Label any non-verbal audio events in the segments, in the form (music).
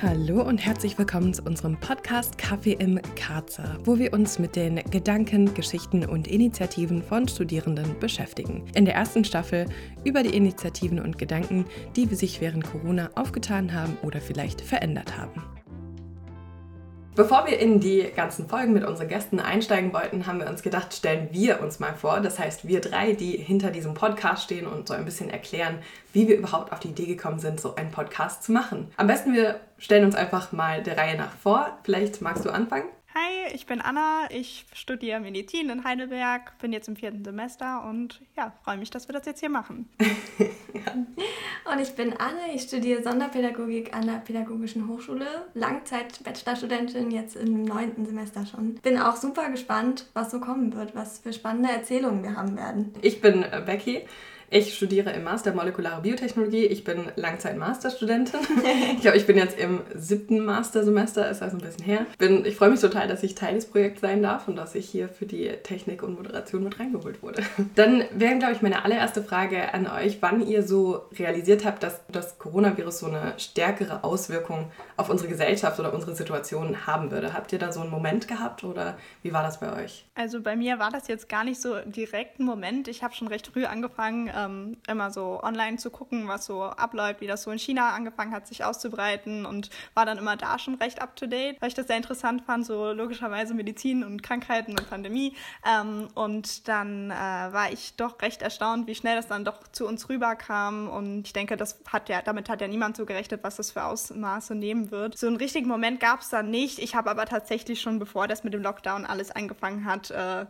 Hallo und herzlich willkommen zu unserem Podcast Kaffee im Karzer, wo wir uns mit den Gedanken, Geschichten und Initiativen von Studierenden beschäftigen. In der ersten Staffel über die Initiativen und Gedanken, die sich während Corona aufgetan haben oder vielleicht verändert haben. Bevor wir in die ganzen Folgen mit unseren Gästen einsteigen wollten, haben wir uns gedacht, stellen wir uns mal vor. Das heißt, wir drei, die hinter diesem Podcast stehen und so ein bisschen erklären, wie wir überhaupt auf die Idee gekommen sind, so einen Podcast zu machen. Am besten wir stellen uns einfach mal der Reihe nach vor. Vielleicht magst du anfangen? Hi, ich bin Anna. Ich studiere Medizin in Heidelberg, bin jetzt im vierten Semester und ja, freue mich, dass wir das jetzt hier machen. (laughs) ja. Und ich bin Anne. Ich studiere Sonderpädagogik an der Pädagogischen Hochschule. Langzeit-Bachelorstudentin, jetzt im neunten Semester schon. Bin auch super gespannt, was so kommen wird, was für spannende Erzählungen wir haben werden. Ich bin äh, Becky. Ich studiere im Master Molekulare Biotechnologie. Ich bin Langzeit-Masterstudentin. (laughs) ich glaube, ich bin jetzt im siebten Mastersemester, ist also ein bisschen her. Bin, ich freue mich total, dass ich Teil des Projekts sein darf und dass ich hier für die Technik und Moderation mit reingeholt wurde. Dann wäre, glaube ich, meine allererste Frage an euch, wann ihr so realisiert habt, dass das Coronavirus so eine stärkere Auswirkung auf unsere Gesellschaft oder unsere Situation haben würde. Habt ihr da so einen Moment gehabt oder wie war das bei euch? Also bei mir war das jetzt gar nicht so direkt ein Moment. Ich habe schon recht früh angefangen, ähm, immer so online zu gucken, was so abläuft, wie das so in China angefangen hat, sich auszubreiten und war dann immer da schon recht up to date, weil ich das sehr interessant fand, so logischerweise Medizin und Krankheiten und Pandemie. Ähm, und dann äh, war ich doch recht erstaunt, wie schnell das dann doch zu uns rüberkam. Und ich denke, das hat ja, damit hat ja niemand so gerechnet, was das für Ausmaße nehmen wird. So einen richtigen Moment gab es dann nicht. Ich habe aber tatsächlich schon, bevor das mit dem Lockdown alles angefangen hat, äh,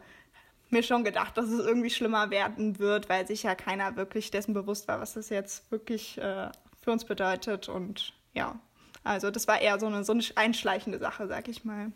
mir schon gedacht, dass es irgendwie schlimmer werden wird, weil sich ja keiner wirklich dessen bewusst war, was das jetzt wirklich äh, für uns bedeutet. Und ja, also das war eher so eine, so eine einschleichende Sache, sag ich mal.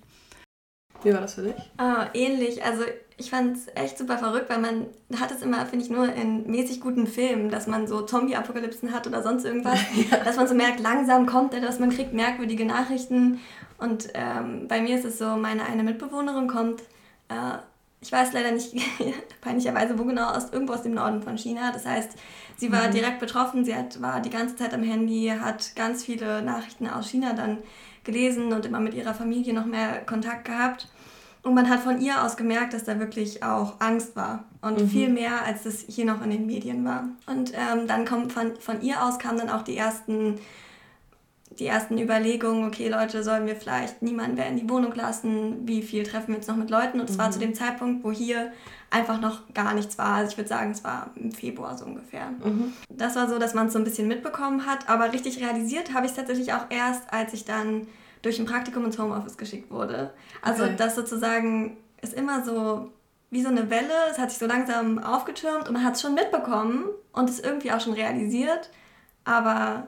Wie war das für dich? Oh, ähnlich. Also ich fand es echt super verrückt, weil man hat es immer, finde ich, nur in mäßig guten Filmen, dass man so Zombie-Apokalypsen hat oder sonst irgendwas. (laughs) ja. Dass man so merkt, langsam kommt er, dass man kriegt merkwürdige Nachrichten. Und ähm, bei mir ist es so, meine eine Mitbewohnerin kommt äh, ich weiß leider nicht (laughs) peinlicherweise, wo genau, aus, irgendwo aus dem Norden von China. Das heißt, sie war mhm. direkt betroffen, sie hat, war die ganze Zeit am Handy, hat ganz viele Nachrichten aus China dann gelesen und immer mit ihrer Familie noch mehr Kontakt gehabt. Und man hat von ihr aus gemerkt, dass da wirklich auch Angst war. Und mhm. viel mehr, als das hier noch in den Medien war. Und ähm, dann kommt von, von ihr aus kamen dann auch die ersten die ersten Überlegungen, okay Leute, sollen wir vielleicht niemanden mehr in die Wohnung lassen, wie viel treffen wir jetzt noch mit Leuten? Und es mhm. war zu dem Zeitpunkt, wo hier einfach noch gar nichts war. Also ich würde sagen, es war im Februar so ungefähr. Mhm. Das war so, dass man es so ein bisschen mitbekommen hat, aber richtig realisiert habe ich es tatsächlich auch erst, als ich dann durch ein Praktikum ins Homeoffice geschickt wurde. Also okay. das sozusagen ist immer so wie so eine Welle, es hat sich so langsam aufgetürmt und man hat es schon mitbekommen und es irgendwie auch schon realisiert, aber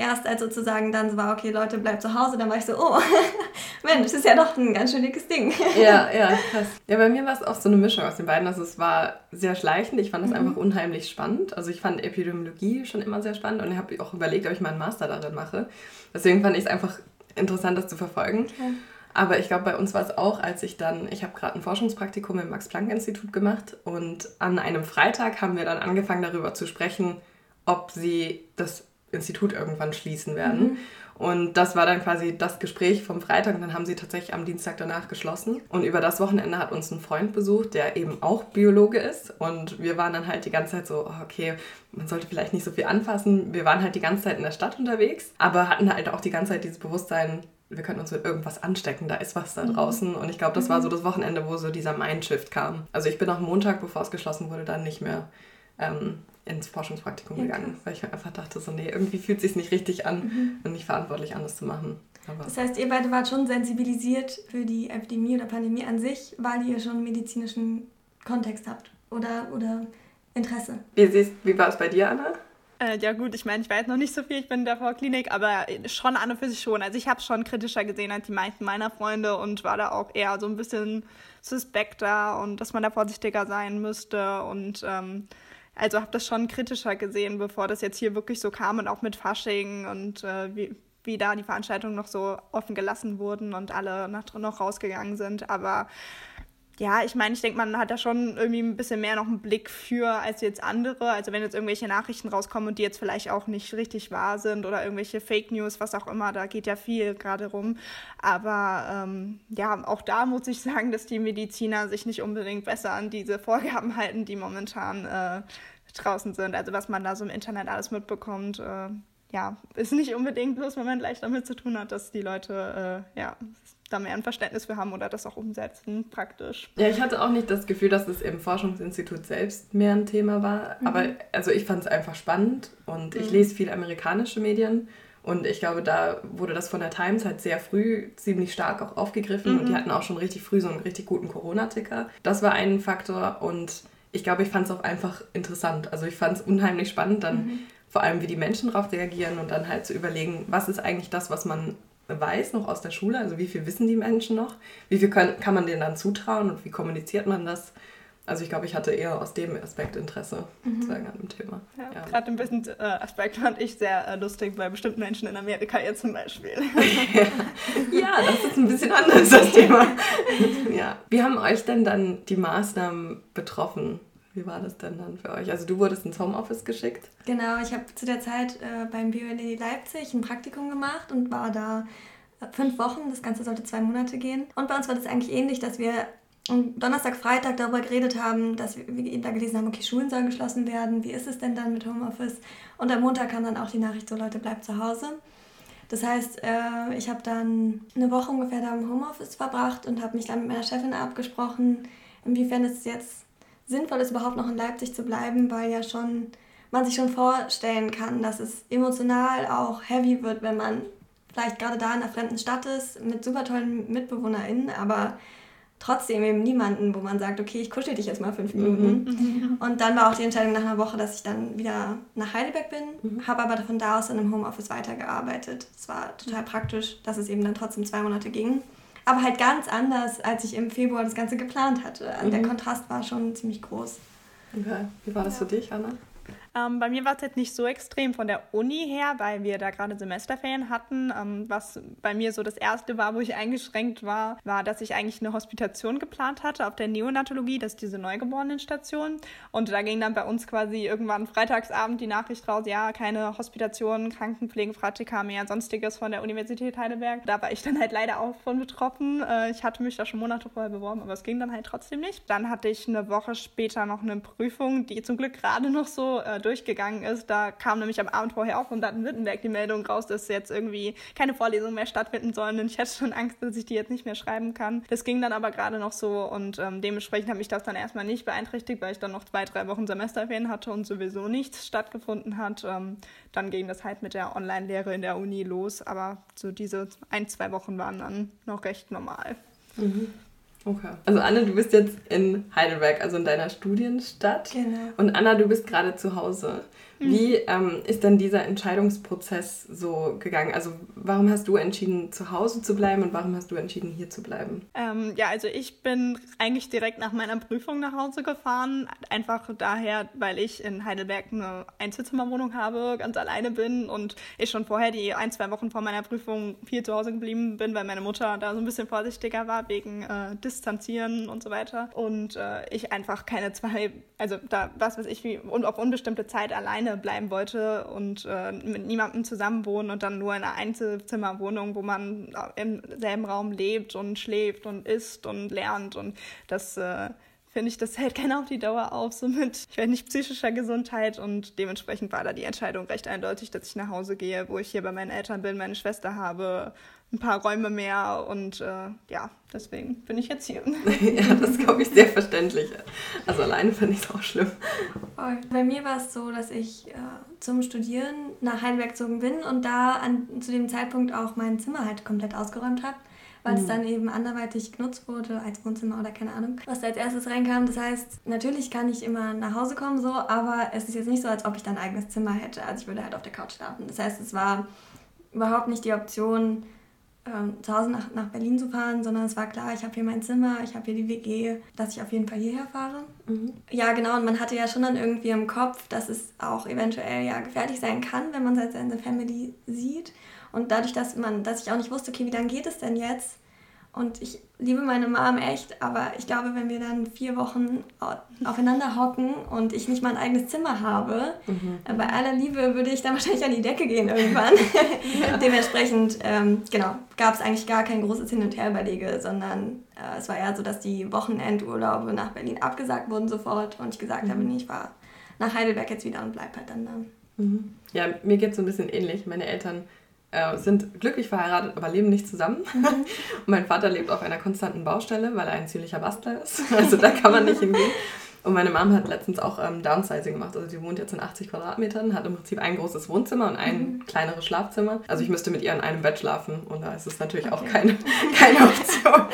erst als sozusagen dann so war, okay, Leute, bleibt zu Hause, dann war ich so, oh, (laughs) Mensch, das ist ja doch ein ganz schön dickes Ding. Ja, ja, (laughs) krass. Ja, bei mir war es auch so eine Mischung aus den beiden. Also es war sehr schleichend. Ich fand es mhm. einfach unheimlich spannend. Also ich fand Epidemiologie schon immer sehr spannend und ich habe auch überlegt, ob ich mal einen Master darin mache. Deswegen fand ich es einfach interessant, das zu verfolgen. Okay. Aber ich glaube, bei uns war es auch, als ich dann, ich habe gerade ein Forschungspraktikum im Max-Planck-Institut gemacht und an einem Freitag haben wir dann angefangen darüber zu sprechen, ob sie das Institut irgendwann schließen werden. Mhm. Und das war dann quasi das Gespräch vom Freitag und dann haben sie tatsächlich am Dienstag danach geschlossen. Und über das Wochenende hat uns ein Freund besucht, der eben auch Biologe ist. Und wir waren dann halt die ganze Zeit so, oh, okay, man sollte vielleicht nicht so viel anfassen. Wir waren halt die ganze Zeit in der Stadt unterwegs, aber hatten halt auch die ganze Zeit dieses Bewusstsein, wir können uns mit irgendwas anstecken, da ist was da mhm. draußen. Und ich glaube, das war so mhm. das Wochenende, wo so dieser Mindshift kam. Also ich bin am Montag, bevor es geschlossen wurde, dann nicht mehr ähm, ins Forschungspraktikum ja, gegangen, weil ich mir einfach dachte, so, nee, irgendwie fühlt es sich nicht richtig an mhm. und nicht verantwortlich, anders zu machen. Aber das heißt, ihr beide wart schon sensibilisiert für die Epidemie oder Pandemie an sich, weil ihr schon medizinischen Kontext habt oder, oder Interesse. Wie, siehst, wie war es bei dir, Anna? Äh, ja gut, ich meine, ich weiß noch nicht so viel, ich bin in der Vorklinik, aber schon an und für sich schon. Also ich habe es schon kritischer gesehen als die meisten meiner Freunde und war da auch eher so ein bisschen suspekter und dass man da vorsichtiger sein müsste und ähm, also habe das schon kritischer gesehen, bevor das jetzt hier wirklich so kam und auch mit Fasching und äh, wie, wie da die Veranstaltungen noch so offen gelassen wurden und alle nach, noch rausgegangen sind. Aber ja, ich meine, ich denke, man hat da schon irgendwie ein bisschen mehr noch einen Blick für als jetzt andere. Also wenn jetzt irgendwelche Nachrichten rauskommen und die jetzt vielleicht auch nicht richtig wahr sind oder irgendwelche Fake News, was auch immer, da geht ja viel gerade rum. Aber ähm, ja, auch da muss ich sagen, dass die Mediziner sich nicht unbedingt besser an diese Vorgaben halten, die momentan äh, draußen sind. Also was man da so im Internet alles mitbekommt. Äh, ja, ist nicht unbedingt bloß, wenn man gleich damit zu tun hat, dass die Leute äh, ja, da mehr ein Verständnis für haben oder das auch umsetzen praktisch. Ja, ich hatte auch nicht das Gefühl, dass es im Forschungsinstitut selbst mehr ein Thema war. Mhm. Aber also ich fand es einfach spannend und ich mhm. lese viel amerikanische Medien. Und ich glaube, da wurde das von der Times halt sehr früh ziemlich stark auch aufgegriffen. Mhm. Und die mhm. hatten auch schon richtig früh so einen richtig guten Corona-Ticker. Das war ein Faktor. Und ich glaube, ich fand es auch einfach interessant. Also ich fand es unheimlich spannend, dann mhm. vor allem, wie die Menschen darauf reagieren und dann halt zu überlegen, was ist eigentlich das, was man weiß noch aus der Schule? Also wie viel wissen die Menschen noch? Wie viel können, kann man denen dann zutrauen und wie kommuniziert man das? Also ich glaube, ich hatte eher aus dem Aspekt Interesse mhm. sozusagen an dem Thema. Ja, ja. Gerade den Business-Aspekt äh, fand ich sehr äh, lustig bei bestimmten Menschen in Amerika jetzt zum Beispiel. (laughs) ja. ja, das ist ein bisschen anders, das Thema. (laughs) ja. Wie haben euch denn dann die Maßnahmen betroffen? Wie war das denn dann für euch? Also du wurdest ins Homeoffice geschickt? Genau, ich habe zu der Zeit äh, beim BUND Leipzig ein Praktikum gemacht und war da äh, fünf Wochen. Das Ganze sollte zwei Monate gehen. Und bei uns war das eigentlich ähnlich, dass wir am Donnerstag, Freitag darüber geredet haben, dass wir, wir da gelesen haben, okay, Schulen sollen geschlossen werden. Wie ist es denn dann mit Homeoffice? Und am Montag kam dann auch die Nachricht, so Leute, bleibt zu Hause. Das heißt, äh, ich habe dann eine Woche ungefähr da im Homeoffice verbracht und habe mich dann mit meiner Chefin abgesprochen, inwiefern es jetzt sinnvoll ist, überhaupt noch in Leipzig zu bleiben, weil ja schon man sich schon vorstellen kann, dass es emotional auch heavy wird, wenn man vielleicht gerade da in einer fremden Stadt ist, mit super tollen MitbewohnerInnen, aber trotzdem eben niemanden, wo man sagt, okay, ich kuschel dich jetzt mal fünf Minuten. Mhm. (laughs) Und dann war auch die Entscheidung nach einer Woche, dass ich dann wieder nach Heidelberg bin, mhm. habe aber von da aus in einem Homeoffice weitergearbeitet. Es war total praktisch, dass es eben dann trotzdem zwei Monate ging aber halt ganz anders, als ich im Februar das Ganze geplant hatte. Also mhm. Der Kontrast war schon ziemlich groß. Okay. Wie war das ja. für dich, Anna? Ähm, bei mir war es jetzt nicht so extrem von der Uni her, weil wir da gerade Semesterferien hatten. Ähm, was bei mir so das erste war, wo ich eingeschränkt war, war, dass ich eigentlich eine Hospitation geplant hatte auf der Neonatologie, das ist diese Neugeborenenstation. Und da ging dann bei uns quasi irgendwann freitagsabend die Nachricht raus, ja, keine Hospitation, Krankenpflegepraktika mehr, sonstiges von der Universität Heidelberg. Da war ich dann halt leider auch von betroffen. Äh, ich hatte mich da schon Monate vorher beworben, aber es ging dann halt trotzdem nicht. Dann hatte ich eine Woche später noch eine Prüfung, die zum Glück gerade noch so äh, durchgegangen ist. Da kam nämlich am Abend vorher auch von Baden-Württemberg die Meldung raus, dass jetzt irgendwie keine Vorlesungen mehr stattfinden sollen. Und ich hatte schon Angst, dass ich die jetzt nicht mehr schreiben kann. Das ging dann aber gerade noch so und ähm, dementsprechend hat mich das dann erstmal nicht beeinträchtigt, weil ich dann noch zwei, drei Wochen Semesterferien hatte und sowieso nichts stattgefunden hat. Ähm, dann ging das halt mit der Online-Lehre in der Uni los. Aber so diese ein, zwei Wochen waren dann noch recht normal. Mhm. Okay. Also Anne, du bist jetzt in Heidelberg, also in deiner Studienstadt. Genau. Und Anna, du bist gerade zu Hause. Wie ähm, ist denn dieser Entscheidungsprozess so gegangen? Also warum hast du entschieden, zu Hause zu bleiben und warum hast du entschieden, hier zu bleiben? Ähm, ja, also ich bin eigentlich direkt nach meiner Prüfung nach Hause gefahren. Einfach daher, weil ich in Heidelberg eine Einzelzimmerwohnung habe, ganz alleine bin und ich schon vorher die ein, zwei Wochen vor meiner Prüfung viel zu Hause geblieben bin, weil meine Mutter da so ein bisschen vorsichtiger war wegen äh, Distanzieren und so weiter. Und äh, ich einfach keine zwei, also da was weiß ich, wie und auf unbestimmte Zeit alleine alleine bleiben wollte und äh, mit niemandem zusammen wohnen und dann nur in einer Einzelzimmerwohnung, wo man im selben Raum lebt und schläft und isst und lernt und das äh, finde ich, das hält (laughs) keiner auf die Dauer auf, so mit, ich weiß nicht, psychischer Gesundheit und dementsprechend war da die Entscheidung recht eindeutig, dass ich nach Hause gehe, wo ich hier bei meinen Eltern bin, meine Schwester habe, ein paar Räume mehr und äh, ja, deswegen bin ich jetzt hier. (laughs) ja, das glaube ich sehr verständlich. Also alleine finde ich es auch schlimm. Bei mir war es so, dass ich äh, zum Studieren nach Heidelberg gezogen bin und da an, zu dem Zeitpunkt auch mein Zimmer halt komplett ausgeräumt habe weil mhm. es dann eben anderweitig genutzt wurde als Wohnzimmer oder keine Ahnung, was da als erstes reinkam. Das heißt, natürlich kann ich immer nach Hause kommen so, aber es ist jetzt nicht so, als ob ich dann ein eigenes Zimmer hätte. Also ich würde halt auf der Couch schlafen. Das heißt, es war überhaupt nicht die Option, ähm, zu Hause nach, nach Berlin zu fahren, sondern es war klar, ich habe hier mein Zimmer, ich habe hier die WG, dass ich auf jeden Fall hierher fahre. Mhm. Ja, genau, und man hatte ja schon dann irgendwie im Kopf, dass es auch eventuell ja gefährlich sein kann, wenn man seine Family sieht. Und dadurch, dass man, dass ich auch nicht wusste, okay, wie lange geht es denn jetzt? Und ich liebe meine Mom echt, aber ich glaube, wenn wir dann vier Wochen aufeinander hocken und ich nicht mal ein eigenes Zimmer habe, mhm. Bei aller Liebe würde ich dann (laughs) wahrscheinlich an die Decke gehen irgendwann. (laughs) Dementsprechend, ähm, genau, gab es eigentlich gar kein großes Hin- und Herüberlege, sondern äh, es war eher so, dass die Wochenendurlaube nach Berlin abgesagt wurden sofort und ich gesagt mhm. habe, nee, ich fahre nach Heidelberg jetzt wieder und bleib halt dann da. Mhm. Ja, mir geht es so ein bisschen ähnlich. Meine Eltern äh, sind glücklich verheiratet, aber leben nicht zusammen. Mhm. (laughs) Und mein Vater lebt auf einer konstanten Baustelle, weil er ein ziemlicher Bastler ist. (laughs) Also da kann man nicht hingehen. Und meine Mom hat letztens auch ähm, Downsizing gemacht. Also sie wohnt jetzt in 80 Quadratmetern, hat im Prinzip ein großes Wohnzimmer und ein mhm. kleineres Schlafzimmer. Also ich müsste mit ihr in einem Bett schlafen und da ist es natürlich okay. auch keine, (laughs) keine Option.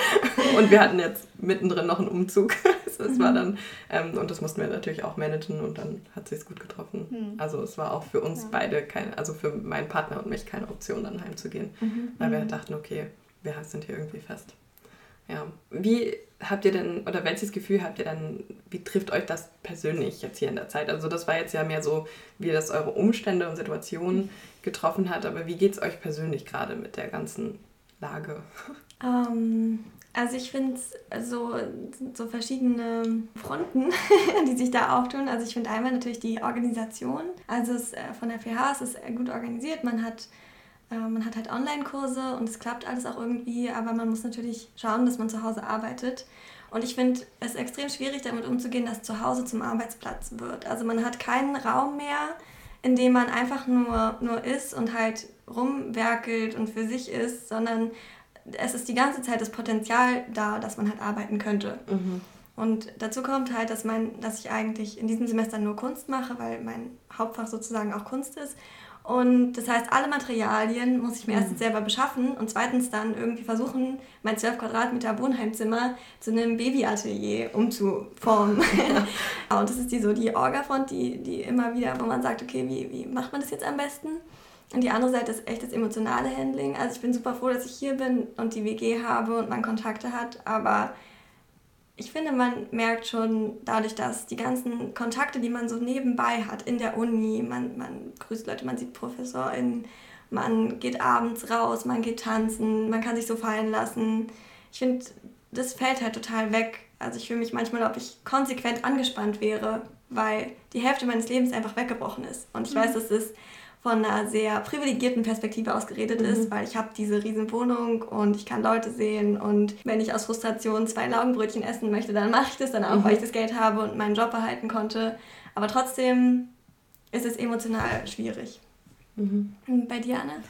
Und wir hatten jetzt mittendrin noch einen Umzug. Das mhm. war dann, ähm, und das mussten wir natürlich auch managen und dann hat sie es gut getroffen. Mhm. Also es war auch für uns ja. beide keine, also für meinen Partner und mich keine Option, dann heimzugehen. Mhm. Weil wir mhm. dachten, okay, wir sind hier irgendwie fest. Ja. Wie habt ihr denn, oder welches Gefühl habt ihr dann, wie trifft euch das persönlich jetzt hier in der Zeit? Also das war jetzt ja mehr so, wie das eure Umstände und Situationen getroffen hat, aber wie geht es euch persönlich gerade mit der ganzen Lage? Ähm, also ich finde so, so verschiedene Fronten, (laughs) die sich da auftun. Also ich finde einmal natürlich die Organisation. Also es, äh, von der FH ist es gut organisiert. Man hat äh, man hat halt Online-Kurse und es klappt alles auch irgendwie, aber man muss natürlich schauen, dass man zu Hause arbeitet. Und ich finde es extrem schwierig, damit umzugehen, dass zu Hause zum Arbeitsplatz wird. Also man hat keinen Raum mehr, in dem man einfach nur, nur ist und halt rumwerkelt und für sich ist, sondern es ist die ganze Zeit das Potenzial da, dass man halt arbeiten könnte. Mhm. Und dazu kommt halt, dass, mein, dass ich eigentlich in diesem Semester nur Kunst mache, weil mein Hauptfach sozusagen auch Kunst ist. Und das heißt, alle Materialien muss ich mir erstens mhm. selber beschaffen und zweitens dann irgendwie versuchen, mein 12 Quadratmeter Wohnheimzimmer zu einem Babyatelier umzuformen. (laughs) und das ist die so die Orga-Front, die, die immer wieder, wo man sagt, okay, wie, wie macht man das jetzt am besten? Und die andere Seite ist echt das emotionale Handling. Also ich bin super froh, dass ich hier bin und die WG habe und man Kontakte hat, aber ich finde, man merkt schon dadurch, dass die ganzen Kontakte, die man so nebenbei hat in der Uni, man, man grüßt Leute, man sieht ProfessorInnen, man geht abends raus, man geht tanzen, man kann sich so fallen lassen. Ich finde, das fällt halt total weg. Also ich fühle mich manchmal, ob ich konsequent angespannt wäre, weil die Hälfte meines Lebens einfach weggebrochen ist. Und ich mhm. weiß, das ist von einer sehr privilegierten Perspektive aus geredet mhm. ist, weil ich habe diese riesen Wohnung und ich kann Leute sehen und wenn ich aus Frustration zwei Laugenbrötchen essen möchte, dann mache ich das dann auch, mhm. weil ich das Geld habe und meinen Job behalten konnte. Aber trotzdem ist es emotional schwierig. Mhm. Bei dir, Anne?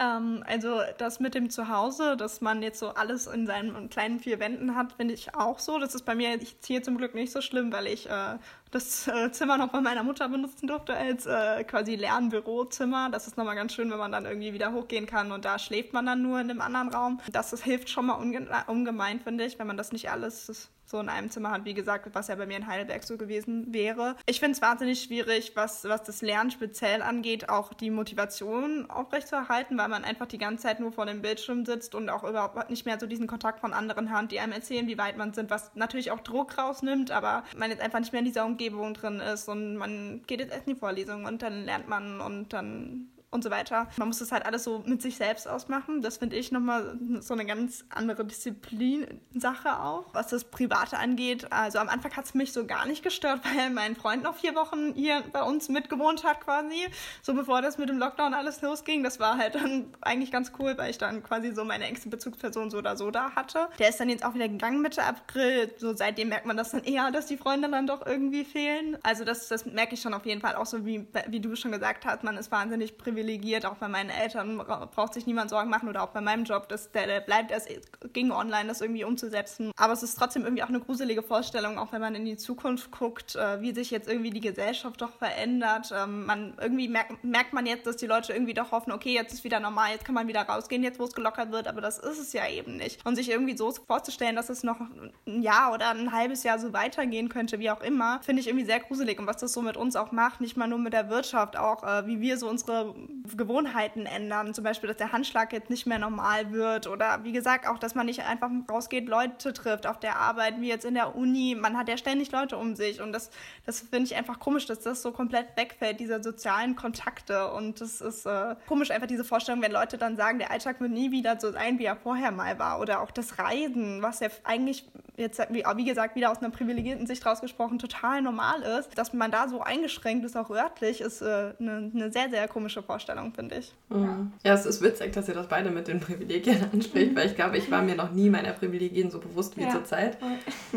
Ähm, also das mit dem Zuhause, dass man jetzt so alles in seinen kleinen vier Wänden hat, finde ich auch so. Das ist bei mir jetzt hier zum Glück nicht so schlimm, weil ich äh, das äh, Zimmer noch bei meiner Mutter benutzen durfte als äh, quasi Lernbürozimmer. Das ist nochmal ganz schön, wenn man dann irgendwie wieder hochgehen kann und da schläft man dann nur in einem anderen Raum. Das, das hilft schon mal unge ungemein, finde ich, wenn man das nicht alles so in einem Zimmer hat, wie gesagt, was ja bei mir in Heidelberg so gewesen wäre. Ich finde es wahnsinnig schwierig, was, was das Lernen speziell angeht, auch die Motivation aufrechtzuerhalten, weil man einfach die ganze Zeit nur vor dem Bildschirm sitzt und auch überhaupt nicht mehr so diesen Kontakt von anderen hat, die einem erzählen, wie weit man sind, was natürlich auch Druck rausnimmt, aber man jetzt einfach nicht mehr in dieser Umgebung drin ist und man geht jetzt erst in die Vorlesung und dann lernt man und dann und so weiter. Man muss das halt alles so mit sich selbst ausmachen. Das finde ich nochmal so eine ganz andere Disziplin-Sache auch. Was das Private angeht, also am Anfang hat es mich so gar nicht gestört, (laughs) weil mein Freund noch vier Wochen hier bei uns mitgewohnt hat quasi. So bevor das mit dem Lockdown alles losging. Das war halt dann eigentlich ganz cool, weil ich dann quasi so meine engste Bezugsperson so oder so da hatte. Der ist dann jetzt auch wieder gegangen Mitte April. So seitdem merkt man das dann eher, dass die Freunde dann doch irgendwie fehlen. Also das, das merke ich schon auf jeden Fall auch so, wie, wie du schon gesagt hast. Man ist wahnsinnig privilegiert privilegiert, auch bei meinen Eltern braucht sich niemand Sorgen machen oder auch bei meinem Job, das, der, der bleibt, es ging online, das irgendwie umzusetzen. Aber es ist trotzdem irgendwie auch eine gruselige Vorstellung, auch wenn man in die Zukunft guckt, äh, wie sich jetzt irgendwie die Gesellschaft doch verändert. Ähm, man, irgendwie merkt, merkt man jetzt, dass die Leute irgendwie doch hoffen, okay, jetzt ist wieder normal, jetzt kann man wieder rausgehen, jetzt wo es gelockert wird, aber das ist es ja eben nicht. Und sich irgendwie so vorzustellen, dass es noch ein Jahr oder ein halbes Jahr so weitergehen könnte, wie auch immer, finde ich irgendwie sehr gruselig. Und was das so mit uns auch macht, nicht mal nur mit der Wirtschaft, auch äh, wie wir so unsere Gewohnheiten ändern. Zum Beispiel, dass der Handschlag jetzt nicht mehr normal wird oder wie gesagt auch, dass man nicht einfach rausgeht, Leute trifft auf der Arbeit, wie jetzt in der Uni. Man hat ja ständig Leute um sich und das, das finde ich einfach komisch, dass das so komplett wegfällt, diese sozialen Kontakte. Und das ist äh, komisch, einfach diese Vorstellung, wenn Leute dann sagen, der Alltag wird nie wieder so sein, wie er vorher mal war. Oder auch das Reisen, was ja eigentlich jetzt, wie, gesagt, wieder aus einer privilegierten Sicht rausgesprochen, total normal ist. Dass man da so eingeschränkt ist, auch örtlich, ist äh, eine, eine sehr, sehr komische Vorstellung, finde ich. Mhm. Ja, es ist witzig, dass ihr das beide mit den Privilegien (laughs) anspricht, mhm. weil ich glaube, ich war mir noch nie meiner Privilegien so bewusst wie ja. zurzeit. (laughs)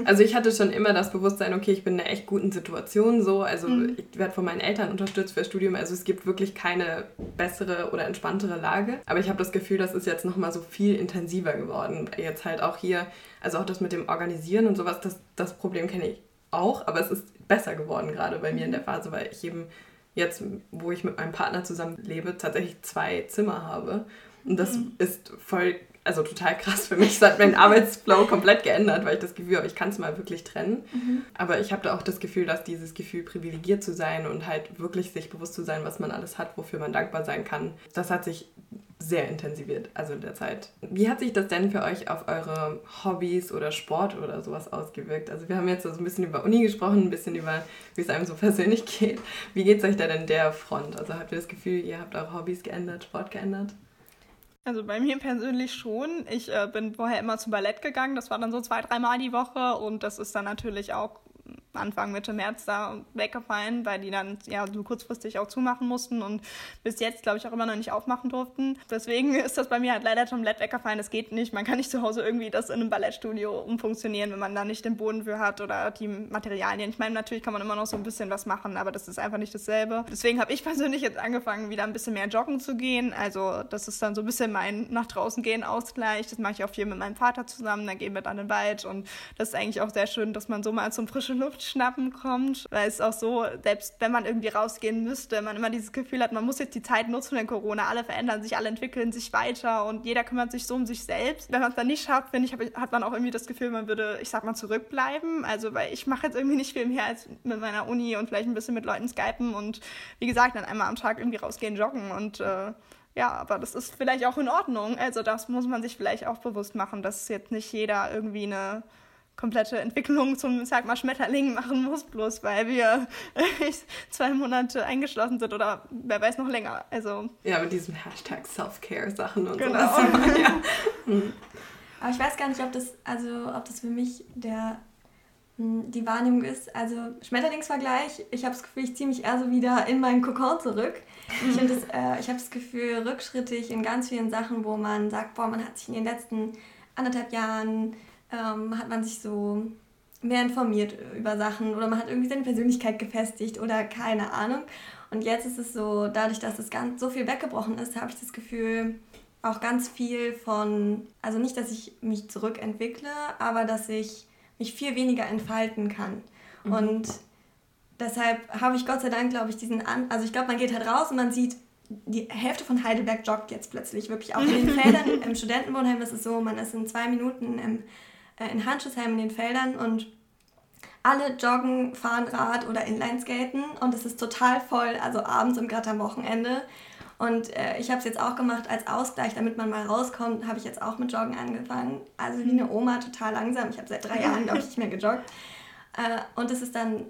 Also ich hatte schon immer das Bewusstsein, okay, ich bin in einer echt guten Situation so, also mhm. ich werde von meinen Eltern unterstützt fürs Studium, also es gibt wirklich keine bessere oder entspanntere Lage, aber ich habe das Gefühl, das ist jetzt nochmal so viel intensiver geworden. Jetzt halt auch hier, also auch das mit dem Organisieren und sowas, das, das Problem kenne ich auch, aber es ist besser geworden gerade bei mir in der Phase, weil ich eben jetzt, wo ich mit meinem Partner zusammen lebe, tatsächlich zwei Zimmer habe. Und das mhm. ist voll, also total krass für mich. Es hat meinen Arbeitsflow komplett geändert, weil ich das Gefühl habe, ich kann es mal wirklich trennen. Mhm. Aber ich habe da auch das Gefühl, dass dieses Gefühl, privilegiert zu sein und halt wirklich sich bewusst zu sein, was man alles hat, wofür man dankbar sein kann, das hat sich sehr intensiviert, also in der Zeit. Wie hat sich das denn für euch auf eure Hobbys oder Sport oder sowas ausgewirkt? Also wir haben jetzt so ein bisschen über Uni gesprochen, ein bisschen über, wie es einem so persönlich (laughs) geht. Wie geht es euch da denn der Front? Also habt ihr das Gefühl, ihr habt eure Hobbys geändert, Sport geändert? Also bei mir persönlich schon. Ich äh, bin vorher immer zum Ballett gegangen. Das war dann so zwei, dreimal die Woche und das ist dann natürlich auch Anfang Mitte März da weggefallen, weil die dann ja so kurzfristig auch zumachen mussten und bis jetzt, glaube ich, auch immer noch nicht aufmachen durften. Deswegen (laughs) ist das bei mir halt leider komplett weggefallen. Das geht nicht. Man kann nicht zu Hause irgendwie das in einem Ballettstudio umfunktionieren, wenn man da nicht den Boden für hat oder die Materialien. Ich meine, natürlich kann man immer noch so ein bisschen was machen, aber das ist einfach nicht dasselbe. Deswegen habe ich (laughs) persönlich jetzt angefangen, wieder ein bisschen mehr joggen zu gehen. Also das ist dann so ein bisschen mein nach draußen gehen Ausgleich. Das mache ich auch viel mit meinem Vater zusammen. Da gehen wir dann in den Wald und das ist eigentlich auch sehr schön, dass man so mal zum frischen Luft schnappen kommt. Weil es auch so, selbst wenn man irgendwie rausgehen müsste, man immer dieses Gefühl hat, man muss jetzt die Zeit nutzen in Corona. Alle verändern sich, alle entwickeln sich weiter und jeder kümmert sich so um sich selbst. Wenn man es dann nicht schafft, finde ich, hat man auch irgendwie das Gefühl, man würde, ich sag mal, zurückbleiben. Also, weil ich mache jetzt irgendwie nicht viel mehr als mit meiner Uni und vielleicht ein bisschen mit Leuten skypen und wie gesagt, dann einmal am Tag irgendwie rausgehen, joggen und äh, ja, aber das ist vielleicht auch in Ordnung. Also das muss man sich vielleicht auch bewusst machen, dass jetzt nicht jeder irgendwie eine komplette Entwicklung zum, sag mal, Schmetterling machen muss, bloß weil wir zwei Monate eingeschlossen sind oder wer weiß noch länger. Also ja, mit diesem Hashtag Self-Care-Sachen und genau. sowas. (laughs) ja. hm. Aber ich weiß gar nicht, ob das, also ob das für mich der hm, die Wahrnehmung ist, also Schmetterlingsvergleich, ich habe das Gefühl, ich ziehe mich eher so wieder in meinen Kokon zurück. Ich, das, äh, ich habe das Gefühl, rückschrittig in ganz vielen Sachen, wo man sagt, boah, man hat sich in den letzten anderthalb Jahren ähm, hat man sich so mehr informiert über Sachen oder man hat irgendwie seine Persönlichkeit gefestigt oder keine Ahnung. Und jetzt ist es so, dadurch, dass es ganz so viel weggebrochen ist, habe ich das Gefühl, auch ganz viel von, also nicht, dass ich mich zurückentwickle, aber dass ich mich viel weniger entfalten kann. Mhm. Und deshalb habe ich Gott sei Dank, glaube ich, diesen, An also ich glaube, man geht halt raus und man sieht, die Hälfte von Heidelberg joggt jetzt plötzlich wirklich. Auch in den (laughs) Feldern im Studentenwohnheim ist es so, man ist in zwei Minuten im äh, in Handschuhsheim in den Feldern und alle joggen, fahren Rad oder Inlineskaten und es ist total voll, also abends und gerade am Wochenende. Und äh, ich habe es jetzt auch gemacht als Ausgleich, damit man mal rauskommt, habe ich jetzt auch mit Joggen angefangen. Also wie eine Oma, total langsam. Ich habe seit drei Jahren, glaube ich, nicht mehr gejoggt. Äh, und es ist dann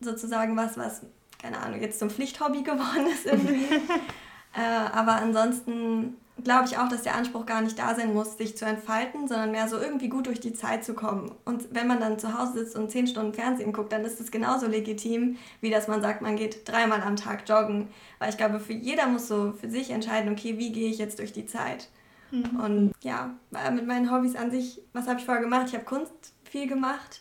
sozusagen was, was, keine Ahnung, jetzt zum Pflichthobby geworden ist irgendwie. (laughs) äh, aber ansonsten glaube ich auch, dass der Anspruch gar nicht da sein muss, sich zu entfalten, sondern mehr so irgendwie gut durch die Zeit zu kommen. Und wenn man dann zu Hause sitzt und zehn Stunden Fernsehen guckt, dann ist es genauso legitim, wie dass man sagt, man geht dreimal am Tag joggen. Weil ich glaube, für jeder muss so für sich entscheiden, okay, wie gehe ich jetzt durch die Zeit? Mhm. Und ja, mit meinen Hobbys an sich, was habe ich vorher gemacht? Ich habe Kunst viel gemacht.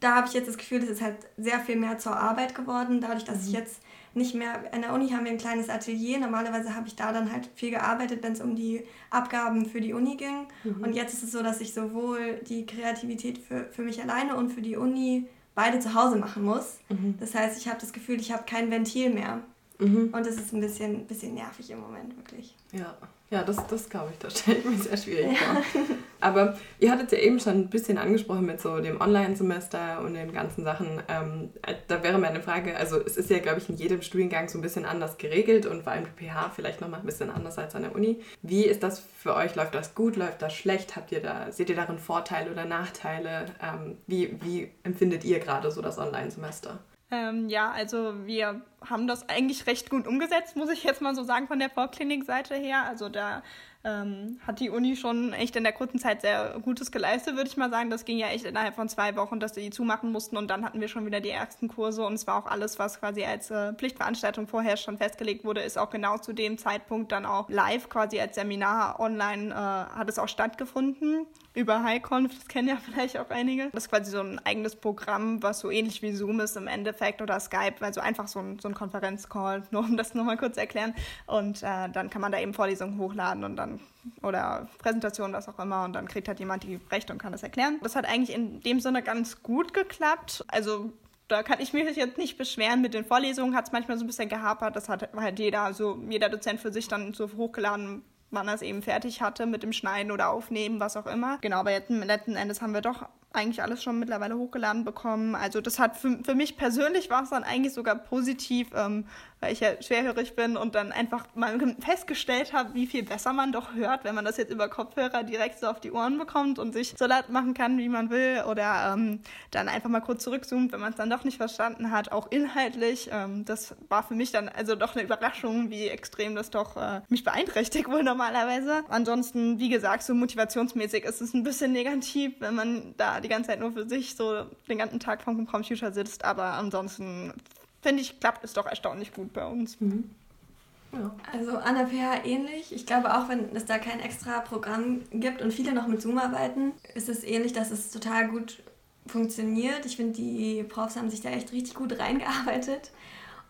Da habe ich jetzt das Gefühl, das ist halt sehr viel mehr zur Arbeit geworden, dadurch, dass mhm. ich jetzt nicht mehr, in der Uni haben wir ein kleines Atelier. Normalerweise habe ich da dann halt viel gearbeitet, wenn es um die Abgaben für die Uni ging. Mhm. Und jetzt ist es so, dass ich sowohl die Kreativität für, für mich alleine und für die Uni beide zu Hause machen muss. Mhm. Das heißt, ich habe das Gefühl, ich habe kein Ventil mehr. Mhm. Und das ist ein bisschen, bisschen nervig im Moment, wirklich. Ja, Ja, das, das glaube ich, das stelle ich mir sehr schwierig ja. vor. Aber ihr hattet ja eben schon ein bisschen angesprochen mit so dem Online-Semester und den ganzen Sachen. Ähm, da wäre meine Frage, also es ist ja, glaube ich, in jedem Studiengang so ein bisschen anders geregelt und vor allem die PH vielleicht nochmal ein bisschen anders als an der Uni. Wie ist das für euch? Läuft das gut? Läuft das schlecht? Habt ihr da, seht ihr darin Vorteile oder Nachteile? Ähm, wie, wie empfindet ihr gerade so das Online-Semester? Ähm, ja, also wir haben das eigentlich recht gut umgesetzt, muss ich jetzt mal so sagen, von der Vorklinik-Seite her. Also da ähm, hat die Uni schon echt in der kurzen Zeit sehr Gutes geleistet, würde ich mal sagen. Das ging ja echt innerhalb von zwei Wochen, dass die zumachen mussten und dann hatten wir schon wieder die ersten Kurse und es war auch alles, was quasi als äh, Pflichtveranstaltung vorher schon festgelegt wurde, ist auch genau zu dem Zeitpunkt dann auch live quasi als Seminar online äh, hat es auch stattgefunden über HighConf, das kennen ja vielleicht auch einige. Das ist quasi so ein eigenes Programm, was so ähnlich wie Zoom ist im Endeffekt oder Skype, also einfach so ein, so ein Konferenzcall, (laughs) nur um das nochmal kurz zu erklären. Und äh, dann kann man da eben Vorlesungen hochladen und dann oder Präsentationen, was auch immer, und dann kriegt halt jemand die Rechte und kann das erklären. Das hat eigentlich in dem Sinne ganz gut geklappt. Also da kann ich mich jetzt nicht beschweren. Mit den Vorlesungen hat es manchmal so ein bisschen gehapert. Das hat halt jeder, also jeder Dozent für sich dann so hochgeladen, wann er es eben fertig hatte mit dem Schneiden oder Aufnehmen, was auch immer. Genau, aber jetzt letzten Endes haben wir doch eigentlich alles schon mittlerweile hochgeladen bekommen. Also das hat für, für mich persönlich war es dann eigentlich sogar positiv, ähm, weil ich ja schwerhörig bin und dann einfach mal festgestellt habe, wie viel besser man doch hört, wenn man das jetzt über Kopfhörer direkt so auf die Ohren bekommt und sich so laut machen kann, wie man will oder ähm, dann einfach mal kurz zurückzoomt, wenn man es dann doch nicht verstanden hat, auch inhaltlich. Ähm, das war für mich dann also doch eine Überraschung, wie extrem das doch äh, mich beeinträchtigt wohl normalerweise. Ansonsten, wie gesagt, so motivationsmäßig ist es ein bisschen negativ, wenn man da die ganze Zeit nur für sich so den ganzen Tag vom Computer sitzt, aber ansonsten finde ich, klappt es doch erstaunlich gut bei uns. Mhm. Ja. Also an der PH ähnlich. Ich glaube auch, wenn es da kein extra Programm gibt und viele noch mit Zoom arbeiten, ist es ähnlich, dass es total gut funktioniert. Ich finde, die Profs haben sich da echt richtig gut reingearbeitet.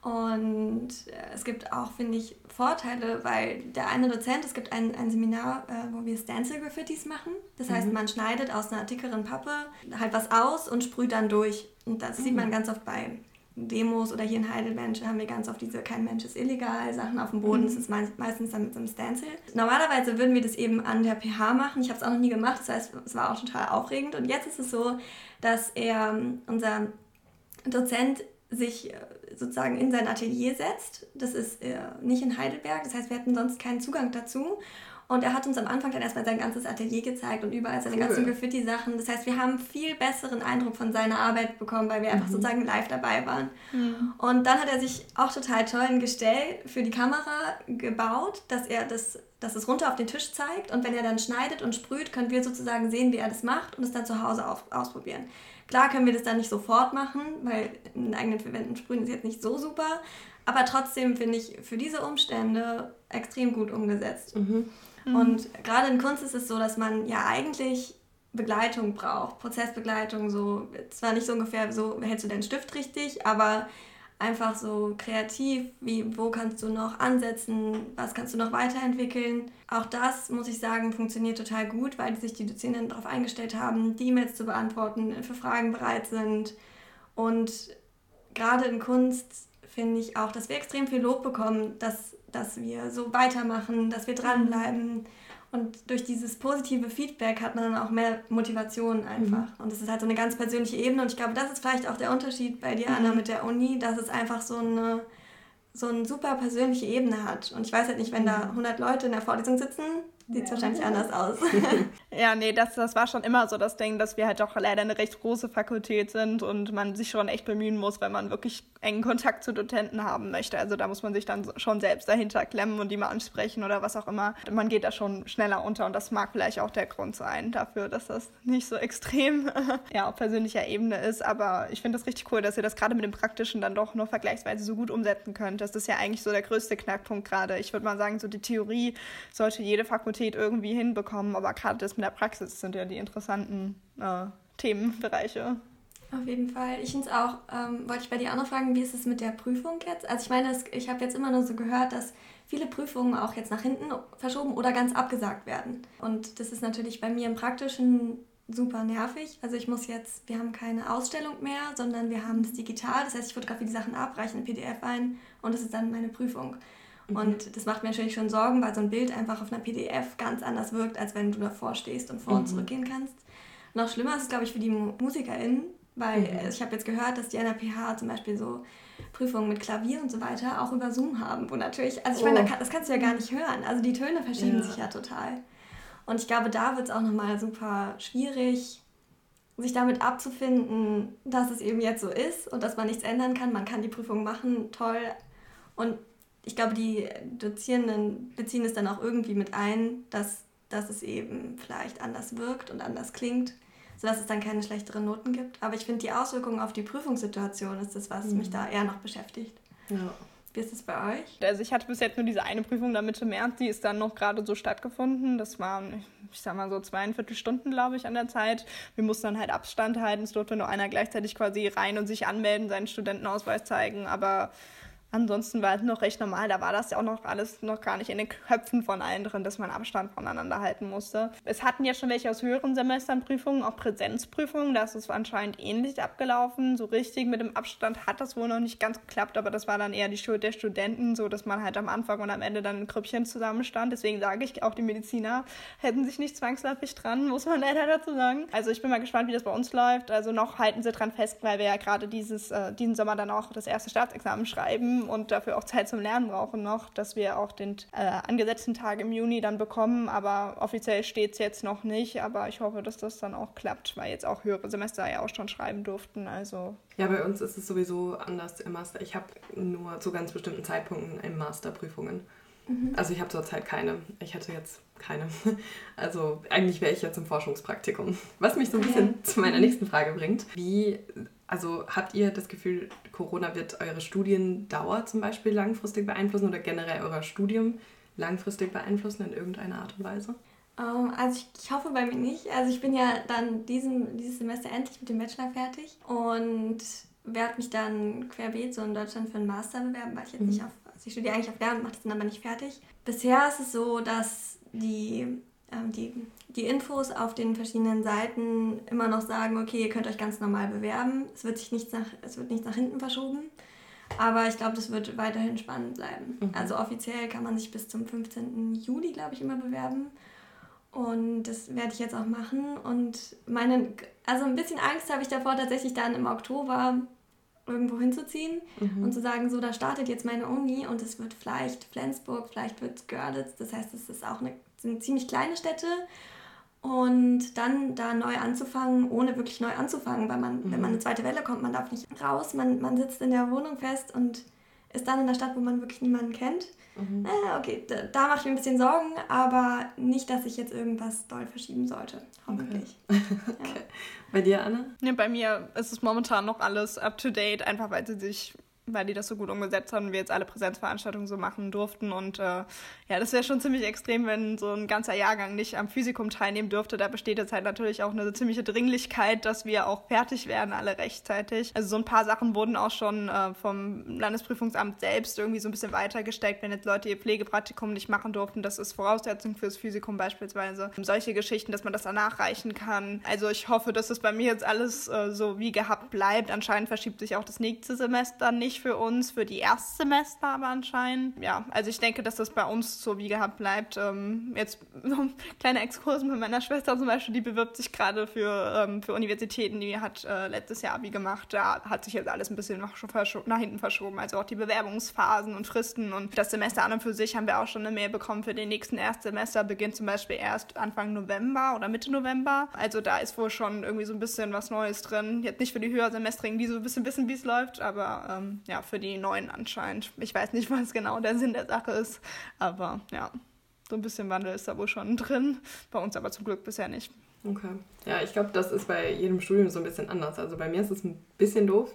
Und äh, es gibt auch, finde ich, Vorteile, weil der eine Dozent, es gibt ein, ein Seminar, äh, wo wir Stencil-Graffitis machen. Das mhm. heißt, man schneidet aus einer dickeren Pappe halt was aus und sprüht dann durch. Und das mhm. sieht man mhm. ganz oft bei Demos oder hier in Heidelberg haben wir ganz oft diese Kein Mensch ist illegal Sachen auf dem Boden. Mhm. Das ist meistens dann mit so einem Stencil. Normalerweise würden wir das eben an der PH machen. Ich habe es auch noch nie gemacht, das heißt, es war auch total aufregend. Und jetzt ist es so, dass er, unser Dozent, sich äh, sozusagen in sein Atelier setzt. Das ist äh, nicht in Heidelberg, das heißt, wir hätten sonst keinen Zugang dazu. Und er hat uns am Anfang dann erstmal sein ganzes Atelier gezeigt und überall seine cool. ganzen Graffiti-Sachen. Das heißt, wir haben viel besseren Eindruck von seiner Arbeit bekommen, weil wir mhm. einfach sozusagen live dabei waren. Mhm. Und dann hat er sich auch total toll ein Gestell für die Kamera gebaut, dass er das, dass es runter auf den Tisch zeigt. Und wenn er dann schneidet und sprüht, können wir sozusagen sehen, wie er das macht und es dann zu Hause auf, ausprobieren. Klar können wir das dann nicht sofort machen, weil in eigenen vier Wänden sprühen ist jetzt nicht so super. Aber trotzdem finde ich für diese Umstände extrem gut umgesetzt. Mhm. Mhm. Und gerade in Kunst ist es so, dass man ja eigentlich Begleitung braucht, Prozessbegleitung, so zwar nicht so ungefähr so hältst du deinen Stift richtig, aber einfach so kreativ, wie wo kannst du noch ansetzen, was kannst du noch weiterentwickeln. Auch das muss ich sagen, funktioniert total gut, weil sich die Dozenten darauf eingestellt haben, die E-Mails zu beantworten, für Fragen bereit sind und gerade in Kunst finde ich auch, dass wir extrem viel Lob bekommen, dass dass wir so weitermachen, dass wir dranbleiben. Und durch dieses positive Feedback hat man dann auch mehr Motivation einfach. Mhm. Und das ist halt so eine ganz persönliche Ebene. Und ich glaube, das ist vielleicht auch der Unterschied bei dir, Anna, mhm. mit der Uni, dass es einfach so eine, so eine super persönliche Ebene hat. Und ich weiß halt nicht, wenn da 100 mhm. Leute in der Vorlesung sitzen, sieht es ja. wahrscheinlich anders aus. (laughs) (laughs) ja, nee, das, das war schon immer so das Ding, dass wir halt doch leider eine recht große Fakultät sind und man sich schon echt bemühen muss, wenn man wirklich engen Kontakt zu Dozenten haben möchte. Also da muss man sich dann schon selbst dahinter klemmen und die mal ansprechen oder was auch immer. Man geht da schon schneller unter und das mag vielleicht auch der Grund sein dafür, dass das nicht so extrem (laughs) ja, auf persönlicher Ebene ist. Aber ich finde das richtig cool, dass ihr das gerade mit dem Praktischen dann doch nur vergleichsweise so gut umsetzen könnt. Das ist ja eigentlich so der größte Knackpunkt gerade. Ich würde mal sagen, so die Theorie sollte jede Fakultät irgendwie hinbekommen, aber gerade das mit der Praxis sind ja die interessanten äh, Themenbereiche. Auf jeden Fall. Ich finde es auch, ähm, wollte ich bei dir auch noch fragen, wie ist es mit der Prüfung jetzt? Also ich meine, ich habe jetzt immer nur so gehört, dass viele Prüfungen auch jetzt nach hinten verschoben oder ganz abgesagt werden. Und das ist natürlich bei mir im Praktischen super nervig. Also ich muss jetzt, wir haben keine Ausstellung mehr, sondern wir haben es digital. Das heißt, ich fotografiere die Sachen ab, reiche ein PDF ein und das ist dann meine Prüfung. Mhm. Und das macht mir natürlich schon Sorgen, weil so ein Bild einfach auf einer PDF ganz anders wirkt, als wenn du davor stehst und vor und mhm. zurückgehen kannst. Noch schlimmer ist es, glaube ich, für die MusikerInnen, weil mhm. ich habe jetzt gehört, dass die an der PH zum Beispiel so Prüfungen mit Klavier und so weiter auch über Zoom haben, wo natürlich, also ich oh. meine, das kannst du ja gar nicht hören. Also die Töne verschieben ja. sich ja total. Und ich glaube, da wird es auch nochmal super schwierig, sich damit abzufinden, dass es eben jetzt so ist und dass man nichts ändern kann. Man kann die Prüfung machen, toll. Und ich glaube, die Dozierenden beziehen es dann auch irgendwie mit ein, dass, dass es eben vielleicht anders wirkt und anders klingt, sodass es dann keine schlechteren Noten gibt. Aber ich finde, die Auswirkungen auf die Prüfungssituation ist das, was mhm. mich da eher noch beschäftigt. Ja. Wie ist es bei euch? Also ich hatte bis jetzt nur diese eine Prüfung da Mitte März, die ist dann noch gerade so stattgefunden. Das waren, ich sag mal so zweieinviertel Stunden, glaube ich, an der Zeit. Wir mussten dann halt Abstand halten. Es durfte nur einer gleichzeitig quasi rein und sich anmelden, seinen Studentenausweis zeigen. Aber Ansonsten war es noch recht normal. Da war das ja auch noch alles noch gar nicht in den Köpfen von allen drin, dass man Abstand voneinander halten musste. Es hatten ja schon welche aus höheren Semestern Prüfungen, auch Präsenzprüfungen. Da ist es anscheinend ähnlich abgelaufen. So richtig mit dem Abstand hat das wohl noch nicht ganz geklappt, aber das war dann eher die Schuld der Studenten, so dass man halt am Anfang und am Ende dann in Grüppchen zusammenstand. Deswegen sage ich, auch die Mediziner hätten sich nicht zwangsläufig dran, muss man leider dazu sagen. Also ich bin mal gespannt, wie das bei uns läuft. Also noch halten sie dran fest, weil wir ja gerade dieses, äh, diesen Sommer dann auch das erste Staatsexamen schreiben und dafür auch Zeit zum Lernen brauchen noch, dass wir auch den äh, angesetzten Tag im Juni dann bekommen. Aber offiziell steht es jetzt noch nicht. Aber ich hoffe, dass das dann auch klappt, weil jetzt auch höhere Semester ja auch schon schreiben durften. Also ja, bei uns ist es sowieso anders im Master. Ich habe nur zu ganz bestimmten Zeitpunkten im Master Prüfungen. Mhm. Also ich habe zurzeit keine. Ich hätte jetzt keine. (laughs) Also eigentlich wäre ich jetzt im Forschungspraktikum. Was mich so ein bisschen ja. zu meiner nächsten Frage bringt. Wie also habt ihr das Gefühl, Corona wird eure Studiendauer zum Beispiel langfristig beeinflussen oder generell euer Studium langfristig beeinflussen in irgendeiner Art und Weise? Ähm, also ich, ich, hoffe bei mir nicht. Also ich bin ja dann diesen, dieses Semester endlich mit dem Bachelor fertig und werde mich dann querbeet so in Deutschland für einen Master bewerben, weil ich jetzt mhm. nicht auf, also ich studiere eigentlich auf Lehramt, mache das dann aber nicht fertig. Bisher ist es so, dass die ähm, die, die Infos auf den verschiedenen Seiten immer noch sagen, okay, ihr könnt euch ganz normal bewerben. Es wird sich nichts nach, es wird nichts nach hinten verschoben. Aber ich glaube, das wird weiterhin spannend bleiben. Mhm. Also offiziell kann man sich bis zum 15. Juli, glaube ich, immer bewerben. Und das werde ich jetzt auch machen. Und meine, also ein bisschen Angst habe ich davor, tatsächlich dann im Oktober irgendwo hinzuziehen mhm. und zu sagen, so, da startet jetzt meine Uni und es wird vielleicht Flensburg, vielleicht wird es Görlitz. Das heißt, es ist auch eine sind ziemlich kleine Städte. Und dann da neu anzufangen, ohne wirklich neu anzufangen, weil man, mhm. wenn man eine zweite Welle kommt, man darf nicht raus, man, man sitzt in der Wohnung fest und ist dann in der Stadt, wo man wirklich niemanden kennt. Mhm. Äh, okay, da, da mache ich mir ein bisschen Sorgen, aber nicht, dass ich jetzt irgendwas doll verschieben sollte. Hoffentlich. Okay. (laughs) okay. Ja. Bei dir, Anna? Ja, bei mir ist es momentan noch alles up to date, einfach weil sie sich weil die das so gut umgesetzt haben und wir jetzt alle Präsenzveranstaltungen so machen durften. Und äh, ja, das wäre schon ziemlich extrem, wenn so ein ganzer Jahrgang nicht am Physikum teilnehmen dürfte. Da besteht jetzt halt natürlich auch eine ziemliche Dringlichkeit, dass wir auch fertig werden, alle rechtzeitig. Also so ein paar Sachen wurden auch schon äh, vom Landesprüfungsamt selbst irgendwie so ein bisschen weitergesteckt, wenn jetzt Leute ihr Pflegepraktikum nicht machen durften. Das ist Voraussetzung fürs Physikum beispielsweise. Solche Geschichten, dass man das danach reichen kann. Also ich hoffe, dass es bei mir jetzt alles äh, so wie gehabt bleibt. Anscheinend verschiebt sich auch das nächste Semester nicht für uns, für die Erstsemester aber anscheinend. Ja, also ich denke, dass das bei uns so wie gehabt bleibt. Ähm, jetzt (laughs) so ein kleiner Exkurs mit meiner Schwester zum Beispiel, die bewirbt sich gerade für, ähm, für Universitäten, die hat äh, letztes Jahr Abi gemacht. Da hat sich jetzt alles ein bisschen nach, nach hinten verschoben. Also auch die Bewerbungsphasen und Fristen und das Semester an und für sich haben wir auch schon eine Mail bekommen für den nächsten Erstsemester. Beginnt zum Beispiel erst Anfang November oder Mitte November. Also da ist wohl schon irgendwie so ein bisschen was Neues drin. Jetzt nicht für die Höhersemestrigen, die so ein bisschen wissen, wie es läuft, aber ähm, ja, für die Neuen anscheinend. Ich weiß nicht, (laughs) was genau der Sinn der Sache ist, aber ja, so ein bisschen Wandel ist da wohl schon drin. Bei uns aber zum Glück bisher nicht. Okay. Ja, ich glaube, das ist bei jedem Studium so ein bisschen anders. Also bei mir ist es ein bisschen doof.